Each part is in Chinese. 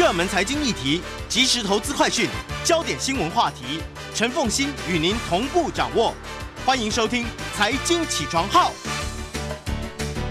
热门财经议题、即时投资快讯、焦点新闻话题，陈凤欣与您同步掌握。欢迎收听《财经起床号》。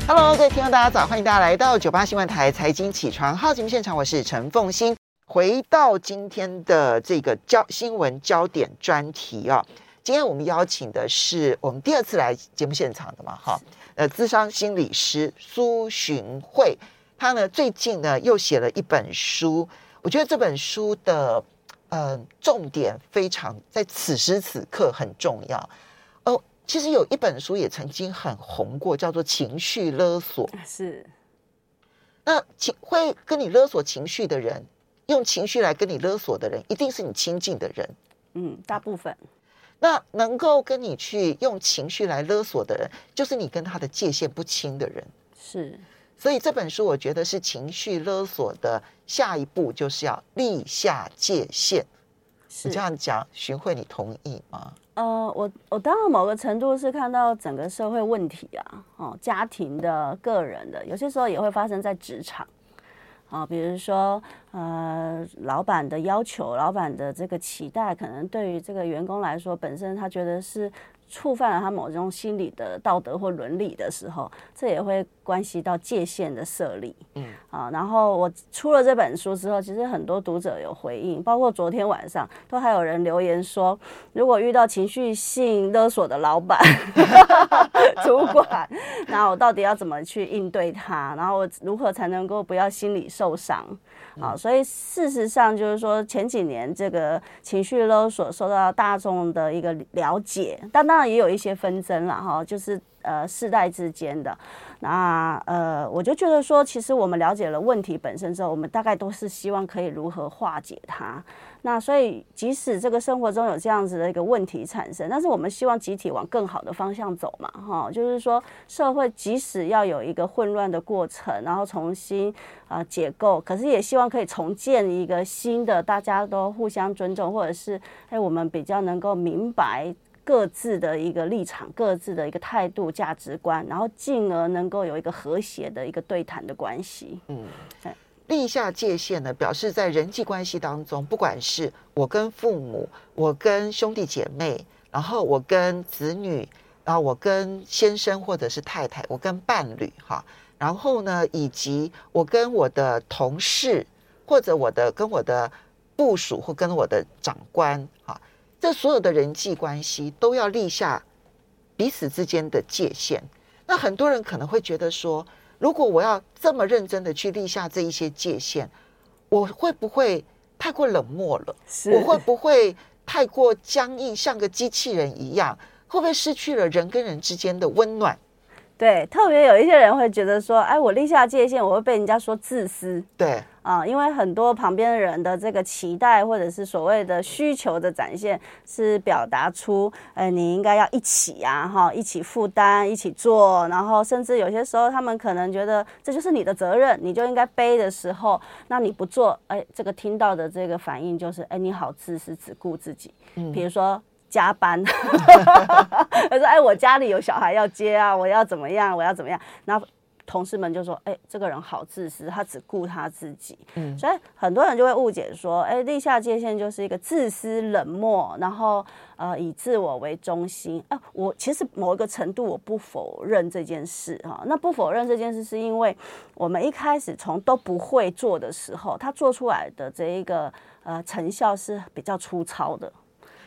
Hello，各位听众，大家早！欢迎大家来到九八新闻台《财经起床号》节目现场，我是陈凤欣。回到今天的这个焦新闻焦点专题啊，今天我们邀请的是我们第二次来节目现场的嘛，哈，呃，咨商心理师苏珣惠。他呢，最近呢又写了一本书，我觉得这本书的呃重点非常在此时此刻很重要哦。其实有一本书也曾经很红过，叫做《情绪勒索》。是，那情会跟你勒索情绪的人，用情绪来跟你勒索的人，一定是你亲近的人。嗯，大部分。那能够跟你去用情绪来勒索的人，就是你跟他的界限不清的人。是。所以这本书我觉得是情绪勒索的下一步，就是要立下界限。是你这样讲，珣惠，你同意吗？呃，我我当然某个程度是看到整个社会问题啊，哦，家庭的、个人的，有些时候也会发生在职场啊，比如说呃，老板的要求、老板的这个期待，可能对于这个员工来说，本身他觉得是。触犯了他某种心理的道德或伦理的时候，这也会关系到界限的设立。嗯，啊，然后我出了这本书之后，其实很多读者有回应，包括昨天晚上都还有人留言说，如果遇到情绪性勒索的老板、主管，那我到底要怎么去应对他？然后我如何才能够不要心理受伤？啊，所以事实上就是说，前几年这个情绪勒索受到大众的一个了解，但当然也有一些纷争了哈，就是呃世代之间的。那呃，我就觉得说，其实我们了解了问题本身之后，我们大概都是希望可以如何化解它。那所以，即使这个生活中有这样子的一个问题产生，但是我们希望集体往更好的方向走嘛，哈，就是说社会即使要有一个混乱的过程，然后重新啊、呃、解构，可是也希望可以重建一个新的，大家都互相尊重，或者是哎，我们比较能够明白各自的一个立场、各自的一个态度、价值观，然后进而能够有一个和谐的一个对谈的关系，嗯，对。立下界限呢，表示在人际关系当中，不管是我跟父母，我跟兄弟姐妹，然后我跟子女，然后我跟先生或者是太太，我跟伴侣哈，然后呢，以及我跟我的同事，或者我的跟我的部属或跟我的长官哈，这所有的人际关系都要立下彼此之间的界限。那很多人可能会觉得说，如果我要这么认真的去立下这一些界限，我会不会太过冷漠了？我会不会太过僵硬，像个机器人一样？会不会失去了人跟人之间的温暖？对，特别有一些人会觉得说，哎，我立下界限，我会被人家说自私。对。啊，因为很多旁边的人的这个期待或者是所谓的需求的展现，是表达出，呃，你应该要一起啊，哈，一起负担，一起做，然后甚至有些时候他们可能觉得这就是你的责任，你就应该背的时候，那你不做，哎，这个听到的这个反应就是，哎，你好自私，只顾自己。嗯，比如说加班，他说，哎，我家里有小孩要接啊，我要怎么样，我要怎么样，那。同事们就说：“哎，这个人好自私，他只顾他自己。”嗯，所以很多人就会误解说：“哎，立下界限就是一个自私、冷漠，然后呃以自我为中心。”啊，我其实某一个程度我不否认这件事哈。那不否认这件事，是因为我们一开始从都不会做的时候，他做出来的这一个呃成效是比较粗糙的。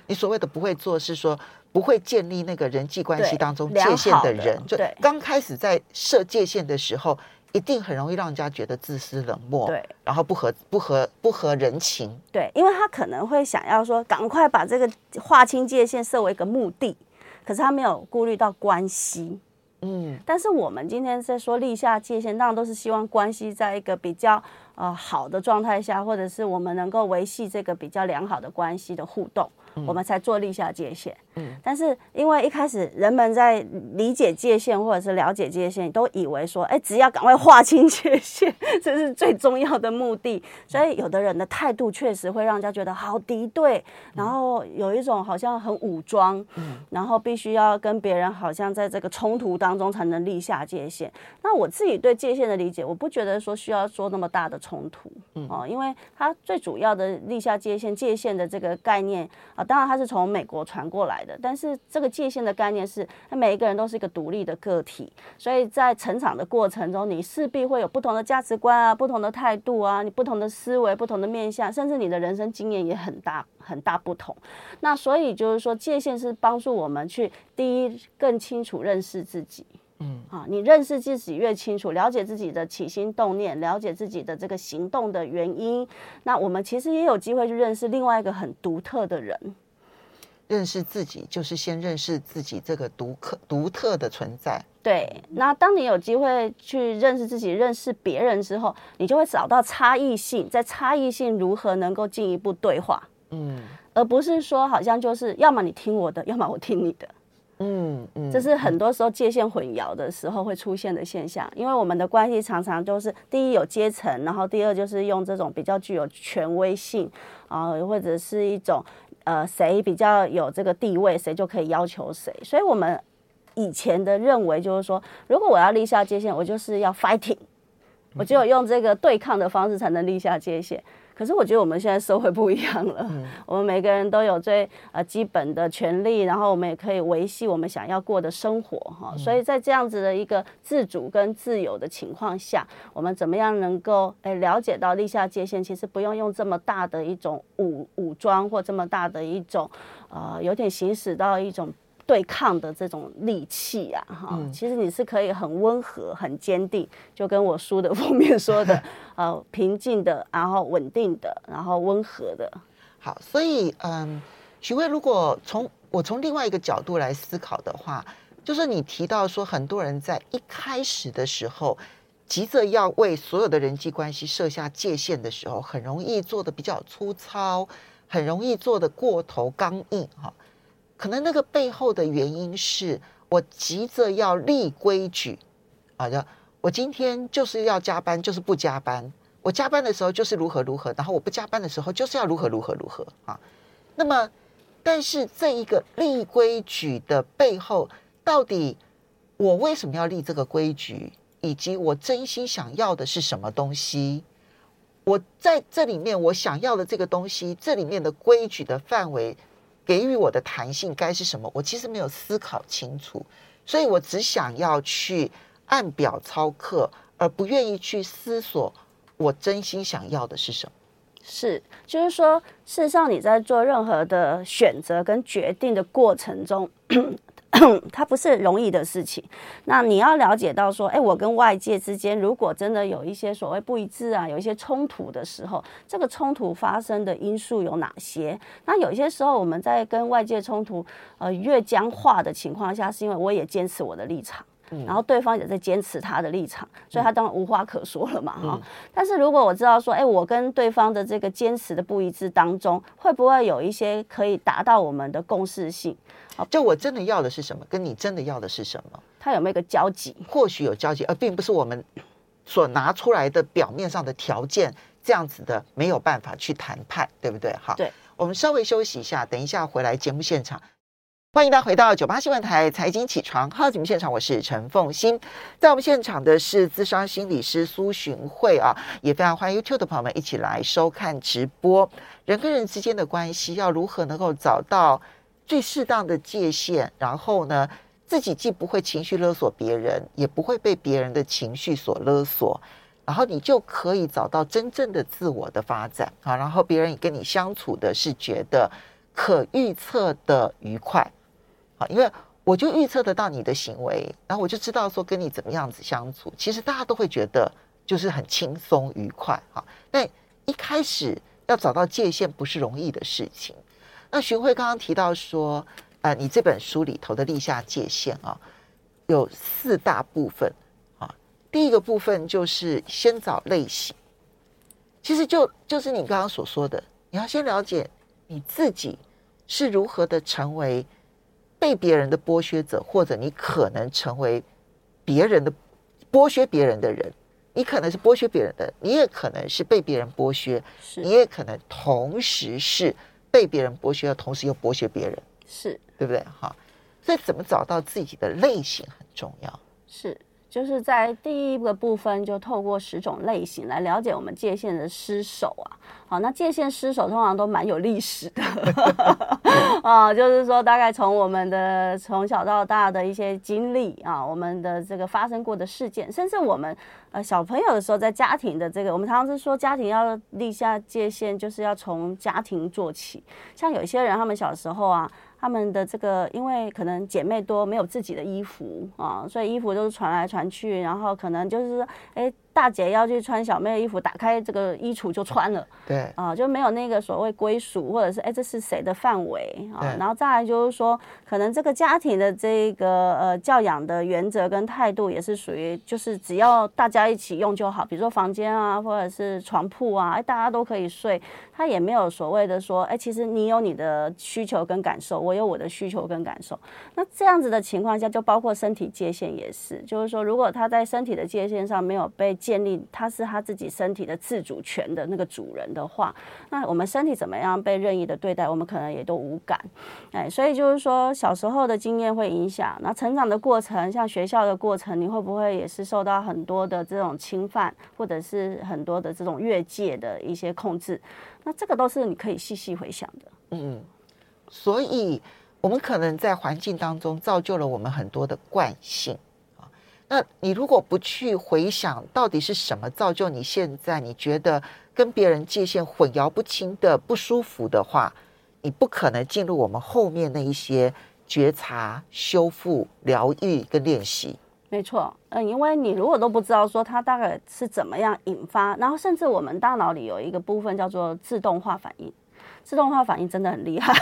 你所谓的不会做，是说。不会建立那个人际关系当中界限的人，的就刚开始在设界限的时候，一定很容易让人家觉得自私冷漠，对，然后不合不合不合人情，对，因为他可能会想要说，赶快把这个划清界限设为一个目的，可是他没有顾虑到关系，嗯，但是我们今天在说立下界限，当然都是希望关系在一个比较呃好的状态下，或者是我们能够维系这个比较良好的关系的互动。我们才做立下界限，嗯，但是因为一开始人们在理解界限或者是了解界限，都以为说，哎，只要赶快划清界限，这是最重要的目的。所以有的人的态度确实会让人家觉得好敌对，然后有一种好像很武装，嗯，然后必须要跟别人好像在这个冲突当中才能立下界限。那我自己对界限的理解，我不觉得说需要说那么大的冲突，嗯哦，因为它最主要的立下界限、界限的这个概念啊，当然它是从美国传过来的，但是这个界限的概念是，每一个人都是一个独立的个体，所以在成长的过程中，你势必会有不同的价值观啊、不同的态度啊、你不同的思维、不同的面向，甚至你的人生经验也很大很大不同。那所以就是说，界限是帮助我们去第一更清楚认识自己。嗯，啊，你认识自己越清楚，了解自己的起心动念，了解自己的这个行动的原因，那我们其实也有机会去认识另外一个很独特的人。认识自己就是先认识自己这个独特独特的存在。对，那当你有机会去认识自己、认识别人之后，你就会找到差异性，在差异性如何能够进一步对话。嗯，而不是说好像就是要么你听我的，要么我听你的。嗯嗯，这是很多时候界限混淆的时候会出现的现象，因为我们的关系常常都是第一有阶层，然后第二就是用这种比较具有权威性啊，或者是一种呃谁比较有这个地位，谁就可以要求谁。所以我们以前的认为就是说，如果我要立下界限，我就是要 fighting，我只有用这个对抗的方式才能立下界限。可是我觉得我们现在社会不一样了，嗯、我们每个人都有最呃基本的权利，然后我们也可以维系我们想要过的生活哈。嗯、所以在这样子的一个自主跟自由的情况下，我们怎么样能够诶了解到立下界限？其实不用用这么大的一种武武装或这么大的一种呃，有点行使到一种。对抗的这种利器啊，哈，其实你是可以很温和、很坚定，就跟我书的 封面说的，呃，平静的，然后稳定的，然后温和的。好，所以，嗯，许慧，如果从我从另外一个角度来思考的话，就是你提到说，很多人在一开始的时候，急着要为所有的人际关系设下界限的时候，很容易做的比较粗糙，很容易做的过头刚硬，哈。可能那个背后的原因是我急着要立规矩，啊，就我今天就是要加班，就是不加班。我加班的时候就是如何如何，然后我不加班的时候就是要如何如何如何啊。那么，但是这一个立规矩的背后，到底我为什么要立这个规矩，以及我真心想要的是什么东西？我在这里面我想要的这个东西，这里面的规矩的范围。给予我的弹性该是什么？我其实没有思考清楚，所以我只想要去按表操课，而不愿意去思索我真心想要的是什么。是，就是说，事实上你在做任何的选择跟决定的过程中。它不是容易的事情。那你要了解到说，哎，我跟外界之间如果真的有一些所谓不一致啊，有一些冲突的时候，这个冲突发生的因素有哪些？那有些时候我们在跟外界冲突呃越僵化的情况下，是因为我也坚持我的立场。然后对方也在坚持他的立场，所以他当然无话可说了嘛哈。嗯、但是如果我知道说，哎，我跟对方的这个坚持的不一致当中，会不会有一些可以达到我们的共识性？就我真的要的是什么，跟你真的要的是什么？他有没有一个交集？或许有交集，而并不是我们所拿出来的表面上的条件这样子的没有办法去谈判，对不对？哈，对，我们稍微休息一下，等一下回来节目现场。欢迎大家回到九八新闻台财经起床号节目现场，我是陈凤欣。在我们现场的是资商心理师苏珣慧啊，也非常欢迎 YouTube 的朋友们一起来收看直播。人跟人之间的关系要如何能够找到最适当的界限，然后呢，自己既不会情绪勒索别人，也不会被别人的情绪所勒索，然后你就可以找到真正的自我的发展啊，然后别人跟你相处的是觉得可预测的愉快。因为我就预测得到你的行为，然后我就知道说跟你怎么样子相处，其实大家都会觉得就是很轻松愉快哈。但一开始要找到界限不是容易的事情。那徐慧刚刚提到说，呃，你这本书里头的立下界限啊，有四大部分啊。第一个部分就是先找类型，其实就就是你刚刚所说的，你要先了解你自己是如何的成为。被别人的剥削者，或者你可能成为别人的剥削别人的人，你可能是剥削别人的，你也可能是被别人剥削，是你也可能同时是被别人剥削，同时又剥削别人，是对不对？哈，所以怎么找到自己的类型很重要。是，就是在第一个部分就透过十种类型来了解我们界限的失守啊。好，那界限失守通常都蛮有历史的 啊，就是说大概从我们的从小到大的一些经历啊，我们的这个发生过的事件，甚至我们呃小朋友的时候在家庭的这个，我们常常是说家庭要立下界限，就是要从家庭做起。像有些人他们小时候啊。他们的这个，因为可能姐妹多，没有自己的衣服啊，所以衣服都是传来传去，然后可能就是说，哎。大姐要去穿小妹的衣服，打开这个衣橱就穿了。对啊，就没有那个所谓归属，或者是哎，这是谁的范围啊？然后再来就是说，可能这个家庭的这个呃教养的原则跟态度也是属于，就是只要大家一起用就好。比如说房间啊，或者是床铺啊，哎，大家都可以睡。他也没有所谓的说，哎，其实你有你的需求跟感受，我有我的需求跟感受。那这样子的情况下，就包括身体界限也是，就是说，如果他在身体的界限上没有被建立他是他自己身体的自主权的那个主人的话，那我们身体怎么样被任意的对待，我们可能也都无感。哎，所以就是说，小时候的经验会影响，那成长的过程，像学校的过程，你会不会也是受到很多的这种侵犯，或者是很多的这种越界的一些控制？那这个都是你可以细细回想的。嗯，所以我们可能在环境当中造就了我们很多的惯性。那你如果不去回想到底是什么造就你现在你觉得跟别人界限混淆不清的不舒服的话，你不可能进入我们后面那一些觉察、修复、疗愈跟练习。没错，嗯，因为你如果都不知道说它大概是怎么样引发，然后甚至我们大脑里有一个部分叫做自动化反应。自动化反应真的很厉害，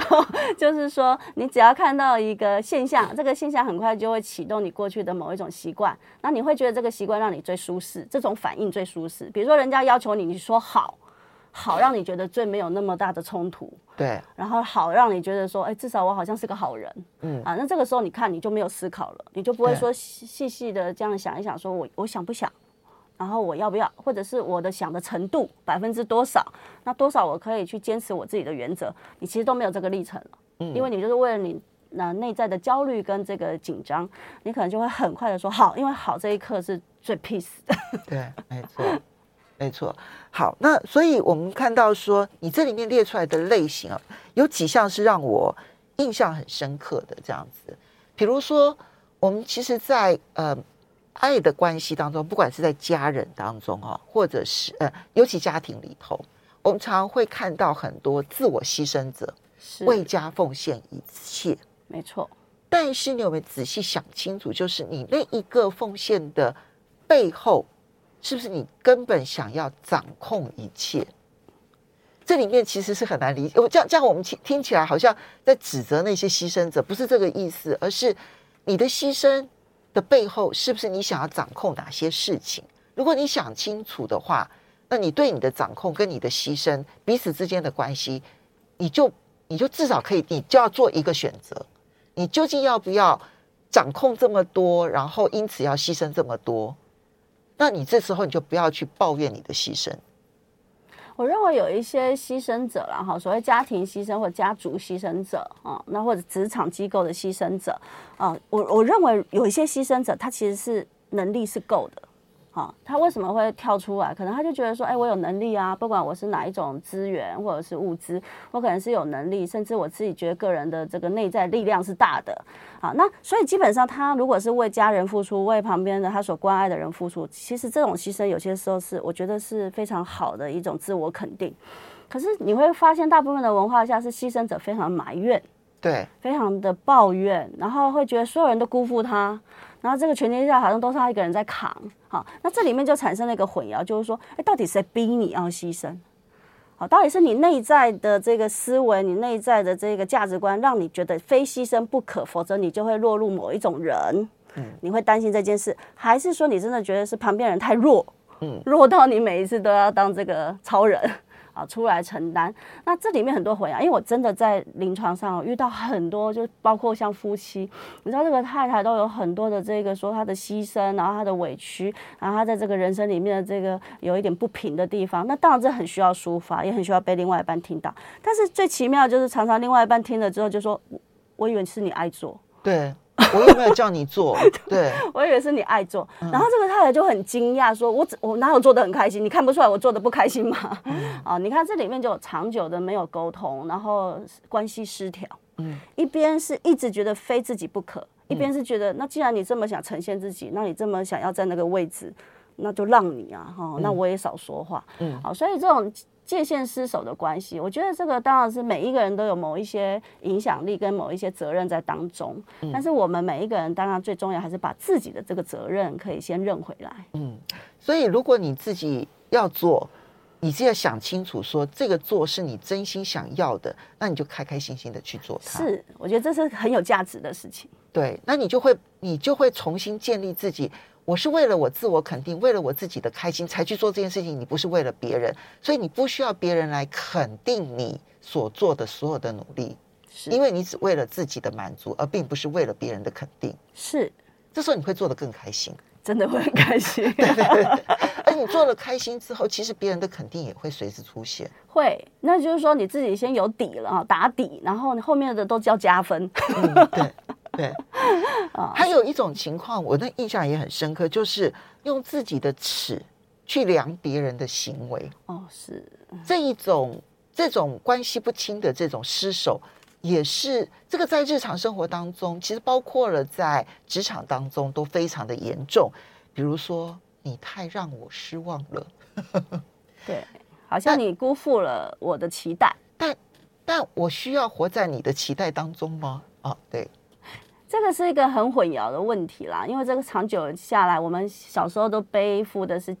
就是说，你只要看到一个现象，这个现象很快就会启动你过去的某一种习惯，那你会觉得这个习惯让你最舒适，这种反应最舒适。比如说，人家要求你，你说好，好让你觉得最没有那么大的冲突，对，然后好让你觉得说，哎，至少我好像是个好人，嗯。啊，那这个时候你看你就没有思考了，你就不会说细细的这样想一想，说我我想不想。然后我要不要，或者是我的想的程度百分之多少？那多少我可以去坚持我自己的原则？你其实都没有这个历程了，嗯，因为你就是为了你那内在的焦虑跟这个紧张，你可能就会很快的说好，因为好这一刻是最 peace 的。对，没错，没错。好，那所以我们看到说，你这里面列出来的类型啊，有几项是让我印象很深刻的这样子。比如说，我们其实在，在呃。爱的关系当中，不管是在家人当中哈，或者是呃，尤其家庭里头，我们常常会看到很多自我牺牲者，为家奉献一切。没错。但是你有没有仔细想清楚，就是你那一个奉献的背后，是不是你根本想要掌控一切？这里面其实是很难理解。我这样这样，我们听听起来好像在指责那些牺牲者，不是这个意思，而是你的牺牲。的背后是不是你想要掌控哪些事情？如果你想清楚的话，那你对你的掌控跟你的牺牲彼此之间的关系，你就你就至少可以，你就要做一个选择：你究竟要不要掌控这么多，然后因此要牺牲这么多？那你这时候你就不要去抱怨你的牺牲。我认为有一些牺牲者啦，哈，所谓家庭牺牲或家族牺牲者啊，那或者职场机构的牺牲者啊，我我认为有一些牺牲者，他其实是能力是够的。好，他为什么会跳出来？可能他就觉得说，哎，我有能力啊，不管我是哪一种资源或者是物资，我可能是有能力，甚至我自己觉得个人的这个内在力量是大的。好，那所以基本上他如果是为家人付出，为旁边的他所关爱的人付出，其实这种牺牲有些时候是我觉得是非常好的一种自我肯定。可是你会发现，大部分的文化下是牺牲者非常埋怨，对，非常的抱怨，然后会觉得所有人都辜负他。然后这个全天下好像都是他一个人在扛，好，那这里面就产生了一个混淆，就是说，哎，到底谁逼你要牺牲？好，到底是你内在的这个思维，你内在的这个价值观，让你觉得非牺牲不可，否则你就会落入某一种人，嗯，你会担心这件事，还是说你真的觉得是旁边人太弱，嗯，弱到你每一次都要当这个超人？啊，出来承担。那这里面很多回啊，因为我真的在临床上遇到很多，就包括像夫妻，你知道这个太太都有很多的这个说她的牺牲，然后她的委屈，然后她在这个人生里面的这个有一点不平的地方。那当然这很需要抒发，也很需要被另外一半听到。但是最奇妙就是常常另外一半听了之后就说：“我以为是你爱做。”对。我又没有叫你做。对，我以为是你爱做。然后这个太太就很惊讶，说我我哪有做的很开心？你看不出来我做的不开心吗？嗯、啊，你看这里面就有长久的没有沟通，然后关系失调。嗯，一边是一直觉得非自己不可，一边是觉得那既然你这么想呈现自己，那你这么想要在那个位置，那就让你啊，哈，那我也少说话。嗯，好，所以这种。界限失守的关系，我觉得这个当然是每一个人都有某一些影响力跟某一些责任在当中。嗯，但是我们每一个人当然最重要还是把自己的这个责任可以先认回来。嗯，所以如果你自己要做，你就要想清楚，说这个做是你真心想要的，那你就开开心心的去做它。是，我觉得这是很有价值的事情。对，那你就会你就会重新建立自己。我是为了我自我肯定，为了我自己的开心才去做这件事情。你不是为了别人，所以你不需要别人来肯定你所做的所有的努力，是因为你只为了自己的满足，而并不是为了别人的肯定。是，这时候你会做得更开心，真的会很开心。对对对，而你做了开心之后，其实别人的肯定也会随之出现。会，那就是说你自己先有底了啊，打底，然后你后面的都叫加分。嗯，对。对，还有一种情况，我的印象也很深刻，就是用自己的尺去量别人的行为。哦，是这一种这种关系不清的这种失手，也是这个在日常生活当中，其实包括了在职场当中都非常的严重。比如说，你太让我失望了，对，好像你辜负了我的期待。但但我需要活在你的期待当中吗？啊，对。这个是一个很混淆的问题啦，因为这个长久下来，我们小时候都背负的是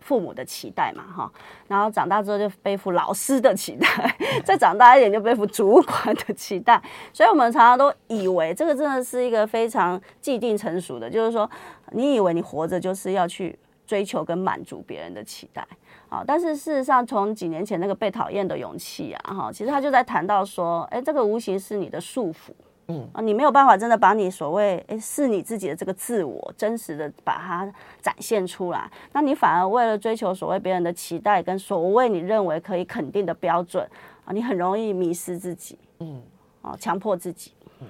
父母的期待嘛，哈，然后长大之后就背负老师的期待，再长大一点就背负主管的期待，所以我们常常都以为这个真的是一个非常既定成熟的，就是说，你以为你活着就是要去追求跟满足别人的期待啊，但是事实上，从几年前那个被讨厌的勇气啊，哈，其实他就在谈到说，哎，这个无形是你的束缚。嗯啊，你没有办法真的把你所谓诶是你自己的这个自我真实的把它展现出来，那你反而为了追求所谓别人的期待跟所谓你认为可以肯定的标准啊，你很容易迷失自己，嗯，啊，强迫自己，嗯，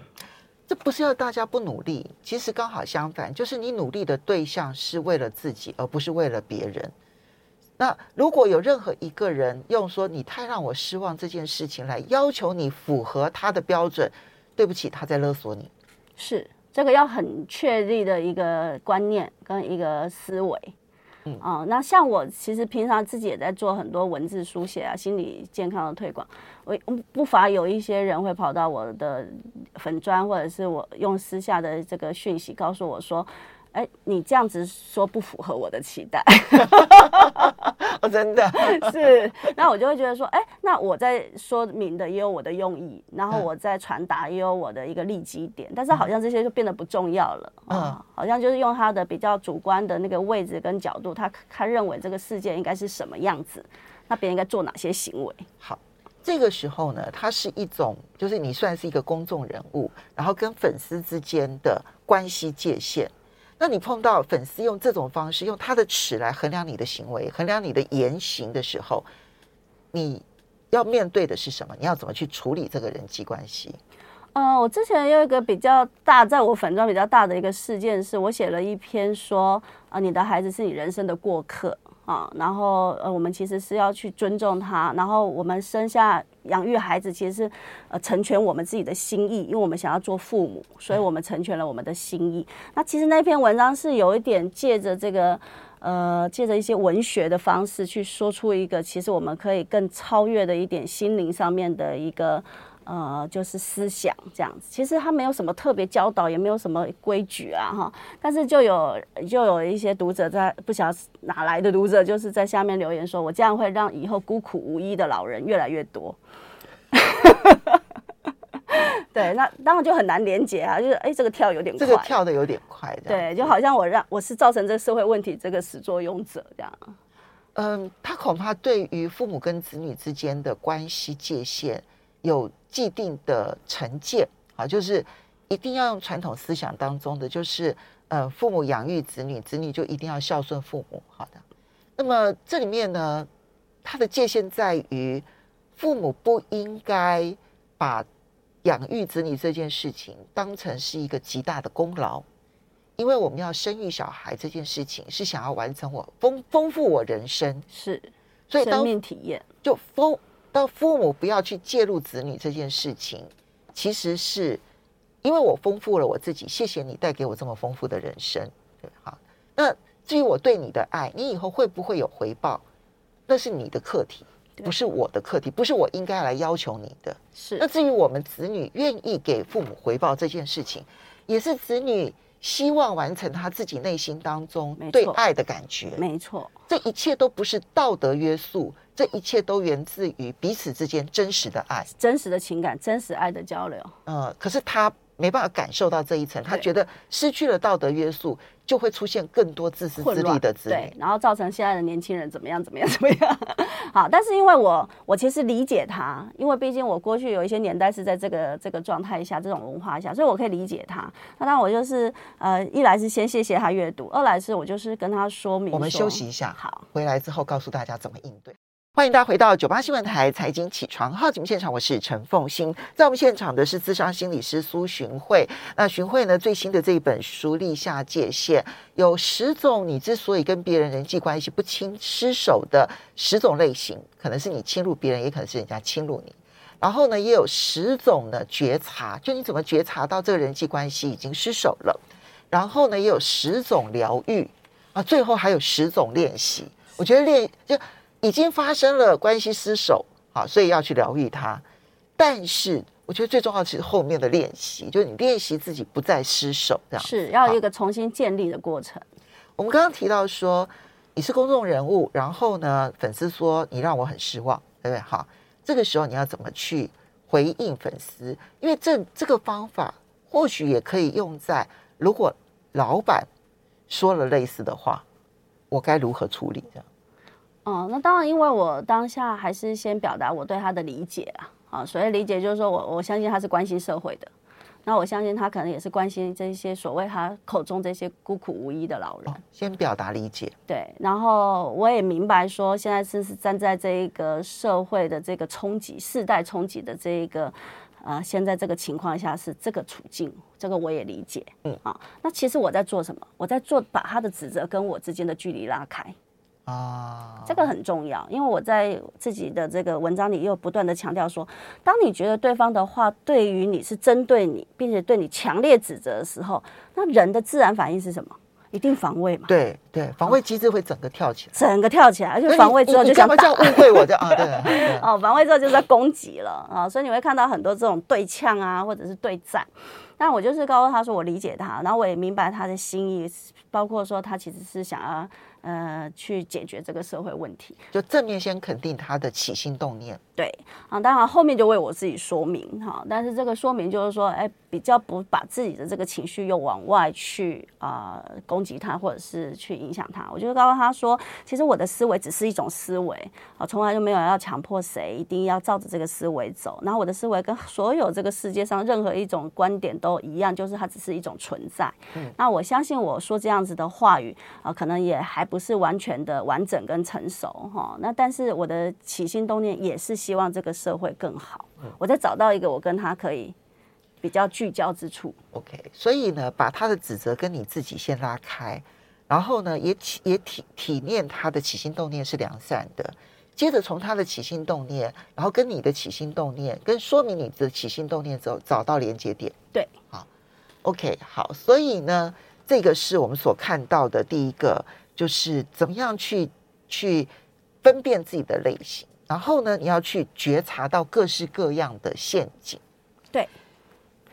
这不是要大家不努力，其实刚好相反，就是你努力的对象是为了自己，而不是为了别人。那如果有任何一个人用说你太让我失望这件事情来要求你符合他的标准。对不起，他在勒索你，是这个要很确立的一个观念跟一个思维，嗯啊、呃，那像我其实平常自己也在做很多文字书写啊，心理健康的推广，我不乏有一些人会跑到我的粉砖，或者是我用私下的这个讯息告诉我说。哎，你这样子说不符合我的期待，哦，真的 是，那我就会觉得说，哎，那我在说明的也有我的用意，然后我在传达也有我的一个利基点，但是好像这些就变得不重要了，嗯，哦，好像就是用他的比较主观的那个位置跟角度，他他认为这个世界应该是什么样子，那别人应该做哪些行为？好，这个时候呢，它是一种，就是你算是一个公众人物，然后跟粉丝之间的关系界限。那你碰到粉丝用这种方式，用他的尺来衡量你的行为，衡量你的言行的时候，你要面对的是什么？你要怎么去处理这个人际关系？嗯、呃，我之前有一个比较大，在我粉专比较大的一个事件，是我写了一篇说，啊、你的孩子是你人生的过客。啊，然后呃，我们其实是要去尊重他，然后我们生下养育孩子，其实是呃成全我们自己的心意，因为我们想要做父母，所以我们成全了我们的心意。那其实那篇文章是有一点借着这个呃，借着一些文学的方式去说出一个，其实我们可以更超越的一点心灵上面的一个。呃，就是思想这样子，其实他没有什么特别教导，也没有什么规矩啊，哈。但是就有就有一些读者在不晓得哪来的读者，就是在下面留言说，我这样会让以后孤苦无依的老人越来越多。对，那当然就很难连接啊，就是哎，这个跳有点快，这个跳的有点快，对，就好像我让我是造成这个社会问题这个始作俑者这样。嗯，他恐怕对于父母跟子女之间的关系界限有既定的成见啊，就是一定要用传统思想当中的，就是呃，父母养育子女，子女就一定要孝顺父母。好的，那么这里面呢，它的界限在于，父母不应该把养育子女这件事情当成是一个极大的功劳，因为我们要生育小孩这件事情是想要完成我丰丰富我人生，是，所以当生命体验。就丰到父母不要去介入子女这件事情，其实是因为我丰富了我自己，谢谢你带给我这么丰富的人生，对，好，那至于我对你的爱，你以后会不会有回报，那是你的课题。不是我的课题，不是我应该来要求你的。是。那至于我们子女愿意给父母回报这件事情，也是子女希望完成他自己内心当中对爱的感觉。没错，这一切都不是道德约束，这一切都源自于彼此之间真实的爱、真实的情感、真实爱的交流。嗯，可是他。没办法感受到这一层，他觉得失去了道德约束，就会出现更多自私自利的子女，对，然后造成现在的年轻人怎么样怎么样怎么样。好，但是因为我我其实理解他，因为毕竟我过去有一些年代是在这个这个状态下，这种文化下，所以我可以理解他。那当然我就是呃，一来是先谢谢他阅读，二来是我就是跟他说明说。我们休息一下，好，回来之后告诉大家怎么应对。欢迎大家回到九八新闻台财经起床号节目现场，我是陈凤欣，在我们现场的是咨商心理师苏珣慧。那寻慧呢，最新的这一本书《立下界限》，有十种你之所以跟别人人际关系不亲失手的十种类型，可能是你侵入别人，也可能是人家侵入你。然后呢，也有十种的觉察，就你怎么觉察到这个人际关系已经失手了。然后呢，也有十种疗愈啊，最后还有十种练习。我觉得练就。已经发生了关系失守，好，所以要去疗愈它。但是，我觉得最重要的是后面的练习，就是你练习自己不再失守，这样是要有一个重新建立的过程。我们刚刚提到说你是公众人物，然后呢，粉丝说你让我很失望，对不对？好，这个时候你要怎么去回应粉丝？因为这这个方法或许也可以用在如果老板说了类似的话，我该如何处理？这样。哦，那当然，因为我当下还是先表达我对他的理解啊，啊，所以理解就是说我我相信他是关心社会的，那我相信他可能也是关心这些所谓他口中这些孤苦无依的老人。先表达理解，对，然后我也明白说现在是是站在这一个社会的这个冲击、世代冲击的这一个啊，现在这个情况下是这个处境，这个我也理解，嗯啊，那其实我在做什么？我在做把他的指责跟我之间的距离拉开。啊，这个很重要，因为我在自己的这个文章里又不断的强调说，当你觉得对方的话对于你是针对你，并且对你强烈指责的时候，那人的自然反应是什么？一定防卫嘛。对对，防卫机制会整个跳起来，整个跳起来，而且防卫之后就想打。叫误会我这样啊？对。哦，防卫之后就是在攻击了啊，所以你会看到很多这种对呛啊，或者是对战。但我就是告诉他说，我理解他，然后我也明白他的心意，包括说他其实是想要。呃，去解决这个社会问题，就正面先肯定他的起心动念。对啊，当然后面就为我自己说明哈，但是这个说明就是说，哎，比较不把自己的这个情绪又往外去啊、呃、攻击他，或者是去影响他。我就告诉他说，其实我的思维只是一种思维啊，从来就没有要强迫谁一定要照着这个思维走。然后我的思维跟所有这个世界上任何一种观点都一样，就是它只是一种存在。嗯，那我相信我说这样子的话语啊，可能也还不。不是完全的完整跟成熟哈，那但是我的起心动念也是希望这个社会更好。我再找到一个我跟他可以比较聚焦之处。OK，所以呢，把他的指责跟你自己先拉开，然后呢，也体也体体念他的起心动念是良善的。接着从他的起心动念，然后跟你的起心动念，跟说明你的起心动念之后，找到连接点。对，好，OK，好，所以呢，这个是我们所看到的第一个。就是怎么样去去分辨自己的类型，然后呢，你要去觉察到各式各样的陷阱。对，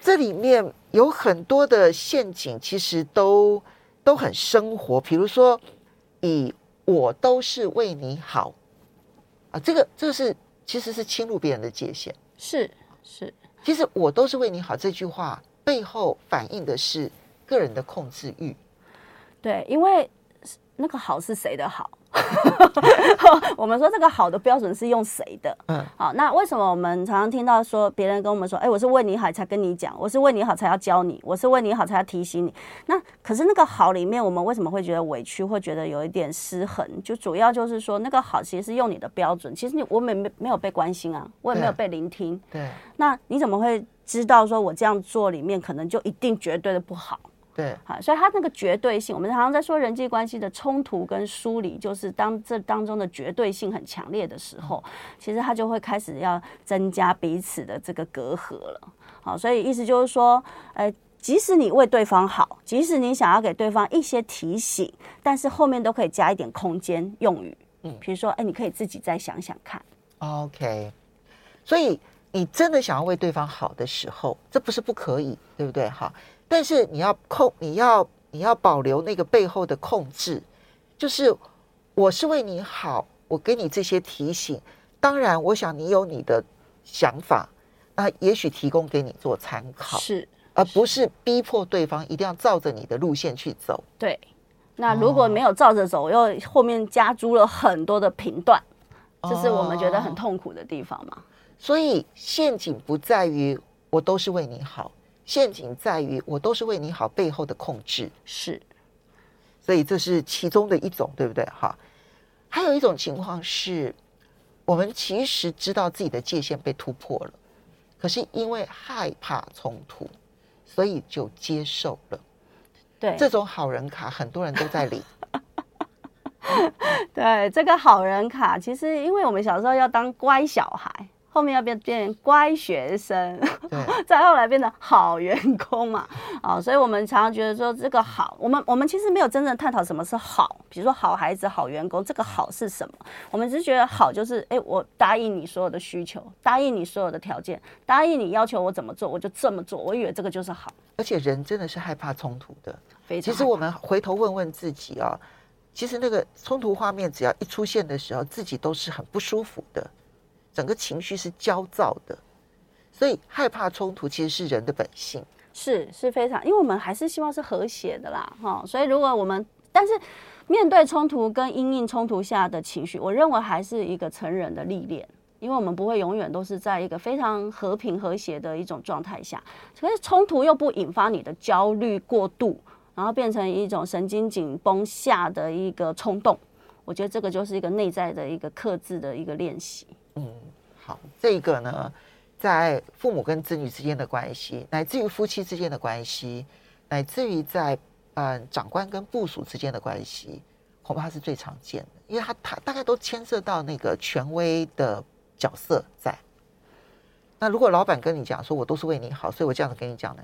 这里面有很多的陷阱，其实都都很生活。比如说，以我都是为你好啊，这个这个是其实是侵入别人的界限。是是，其实我都是为你好这句话背后反映的是个人的控制欲。对，因为。那个好是谁的好？我们说这个好的标准是用谁的？嗯，好，那为什么我们常常听到说别人跟我们说，哎，我是为你好才跟你讲，我是为你好才要教你，我是为你好才要提醒你。那可是那个好里面，我们为什么会觉得委屈，会觉得有一点失衡？就主要就是说，那个好其实是用你的标准，其实你我没没没有被关心啊，我也没有被聆听。对，对，那你怎么会知道说我这样做里面可能就一定绝对的不好？对，好，所以它那个绝对性，我们常常在说人际关系的冲突跟疏离，就是当这当中的绝对性很强烈的时候，其实它就会开始要增加彼此的这个隔阂了。好，所以意思就是说，呃，即使你为对方好，即使你想要给对方一些提醒，但是后面都可以加一点空间用语，嗯，比如说，哎，你可以自己再想想看。OK，所以你真的想要为对方好的时候，这不是不可以，对不对？哈。但是你要控，你要你要保留那个背后的控制，就是我是为你好，我给你这些提醒。当然，我想你有你的想法，那也许提供给你做参考，是，而不是逼迫对方一定要照着你的路线去走。对，那如果没有照着走，哦、又后面加诸了很多的评断，这是我们觉得很痛苦的地方嘛。所以陷阱不在于我都是为你好。陷阱在于，我都是为你好，背后的控制是，所以这是其中的一种，对不对？哈，还有一种情况是，我们其实知道自己的界限被突破了，可是因为害怕冲突，所以就接受了。对，这种好人卡很多人都在领。对，这个好人卡，其实因为我们小时候要当乖小孩。后面要变变乖学生，再后来变成好员工嘛，啊，所以我们常常觉得说这个好，我们我们其实没有真正探讨什么是好，比如说好孩子、好员工，这个好是什么？我们只是觉得好就是，哎，我答应你所有的需求，答应你所有的条件，答应你要求我怎么做，我就这么做。我以为这个就是好，而且人真的是害怕冲突的。非常。其实我们回头问问自己啊，其实那个冲突画面只要一出现的时候，自己都是很不舒服的。整个情绪是焦躁的，所以害怕冲突其实是人的本性，是是非常，因为我们还是希望是和谐的啦，哈。所以如果我们，但是面对冲突跟因应冲突下的情绪，我认为还是一个成人的历练，因为我们不会永远都是在一个非常和平和谐的一种状态下，可是冲突又不引发你的焦虑过度，然后变成一种神经紧绷下的一个冲动，我觉得这个就是一个内在的一个克制的一个练习。嗯，好，这个呢，在父母跟子女之间的关系，乃至于夫妻之间的关系，乃至于在嗯长官跟部属之间的关系，恐怕是最常见的，因为他他大概都牵涉到那个权威的角色在。那如果老板跟你讲说，我都是为你好，所以我这样子跟你讲呢？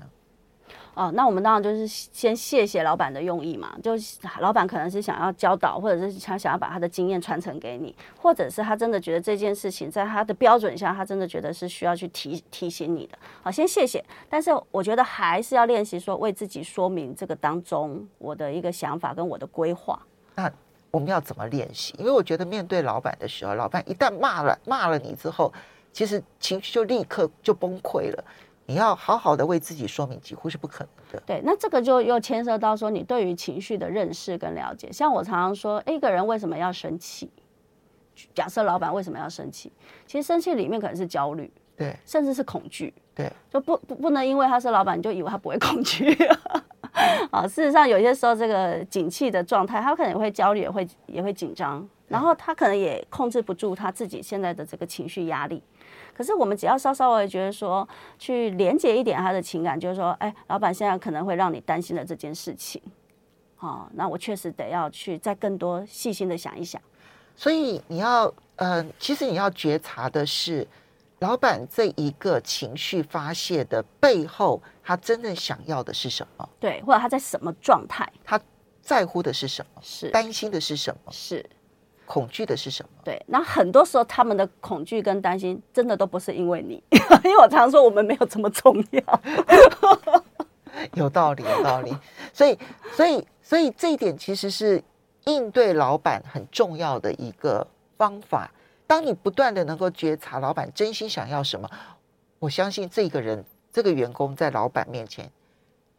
哦，那我们当然就是先谢谢老板的用意嘛，就老板可能是想要教导，或者是他想要把他的经验传承给你，或者是他真的觉得这件事情在他的标准下，他真的觉得是需要去提提醒你的。好，先谢谢，但是我觉得还是要练习说为自己说明这个当中我的一个想法跟我的规划。那我们要怎么练习？因为我觉得面对老板的时候，老板一旦骂了骂了你之后，其实情绪就立刻就崩溃了。你要好好的为自己说明，几乎是不可能的。对，那这个就又牵涉到说你对于情绪的认识跟了解。像我常常说，一个人为什么要生气？假设老板为什么要生气？其实生气里面可能是焦虑，对，甚至是恐惧，对，就不不不能因为他是老板，你就以为他不会恐惧 啊。事实上，有些时候这个景气的状态，他可能也会焦虑，也会也会紧张，然后他可能也控制不住他自己现在的这个情绪压力。可是我们只要稍稍微觉得说，去连接一点他的情感，就是说，哎，老板现在可能会让你担心的这件事情，哦，那我确实得要去再更多细心的想一想。所以你要，嗯、呃，其实你要觉察的是，老板这一个情绪发泄的背后，他真正想要的是什么？对，或者他在什么状态？他在乎的是什么？是担心的是什么？是。恐惧的是什么？对，那很多时候他们的恐惧跟担心，真的都不是因为你，因为我常说我们没有这么重要。有道理，有道理。所以，所以，所以这一点其实是应对老板很重要的一个方法。当你不断的能够觉察老板真心想要什么，我相信这个人、这个员工在老板面前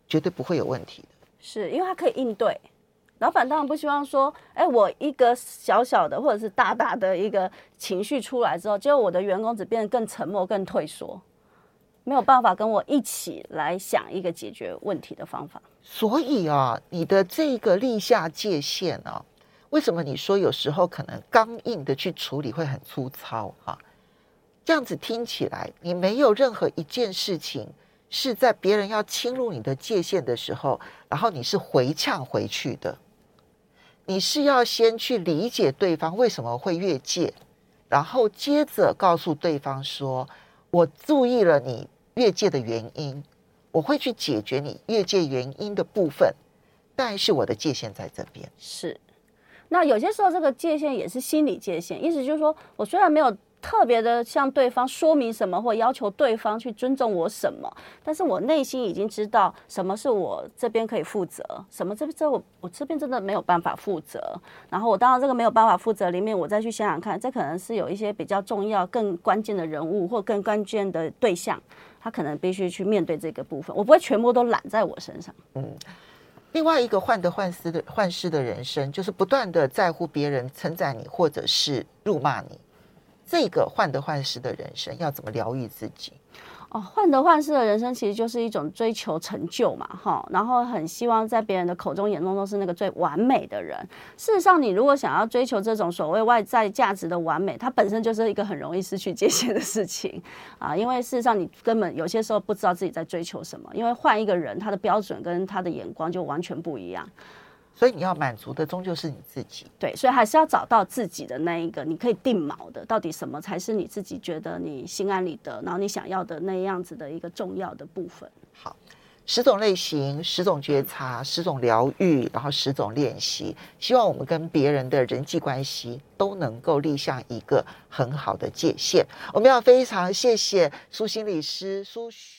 绝对不会有问题的。是因为他可以应对。老板当然不希望说，哎，我一个小小的或者是大大的一个情绪出来之后，结果我的员工只变得更沉默、更退缩，没有办法跟我一起来想一个解决问题的方法。所以啊，你的这个立下界限啊，为什么你说有时候可能刚硬的去处理会很粗糙啊？这样子听起来，你没有任何一件事情是在别人要侵入你的界限的时候，然后你是回呛回去的。你是要先去理解对方为什么会越界，然后接着告诉对方说：“我注意了你越界的原因，我会去解决你越界原因的部分，但是我的界限在这边。”是。那有些时候这个界限也是心理界限，意思就是说我虽然没有。特别的向对方说明什么，或要求对方去尊重我什么，但是我内心已经知道什么是我这边可以负责，什么这这我我这边真的没有办法负责。然后我当然这个没有办法负责里面，我再去想想看，这可能是有一些比较重要、更关键的人物或更关键的对象，他可能必须去面对这个部分，我不会全部都揽在我身上。嗯，另外一个患得患失的患失的人生，就是不断的在乎别人称赞你，或者是辱骂你。这个患得患失的人生要怎么疗愈自己？哦，患得患失的人生其实就是一种追求成就嘛，哈，然后很希望在别人的口中、眼中都是那个最完美的人。事实上，你如果想要追求这种所谓外在价值的完美，它本身就是一个很容易失去界限的事情啊，因为事实上你根本有些时候不知道自己在追求什么，因为换一个人，他的标准跟他的眼光就完全不一样。所以你要满足的终究是你自己，对，所以还是要找到自己的那一个，你可以定锚的，到底什么才是你自己觉得你心安理得，然后你想要的那样子的一个重要的部分。好，十种类型，十种觉察，十种疗愈，然后十种练习，希望我们跟别人的人际关系都能够立下一个很好的界限。我们要非常谢谢苏心理师苏旭。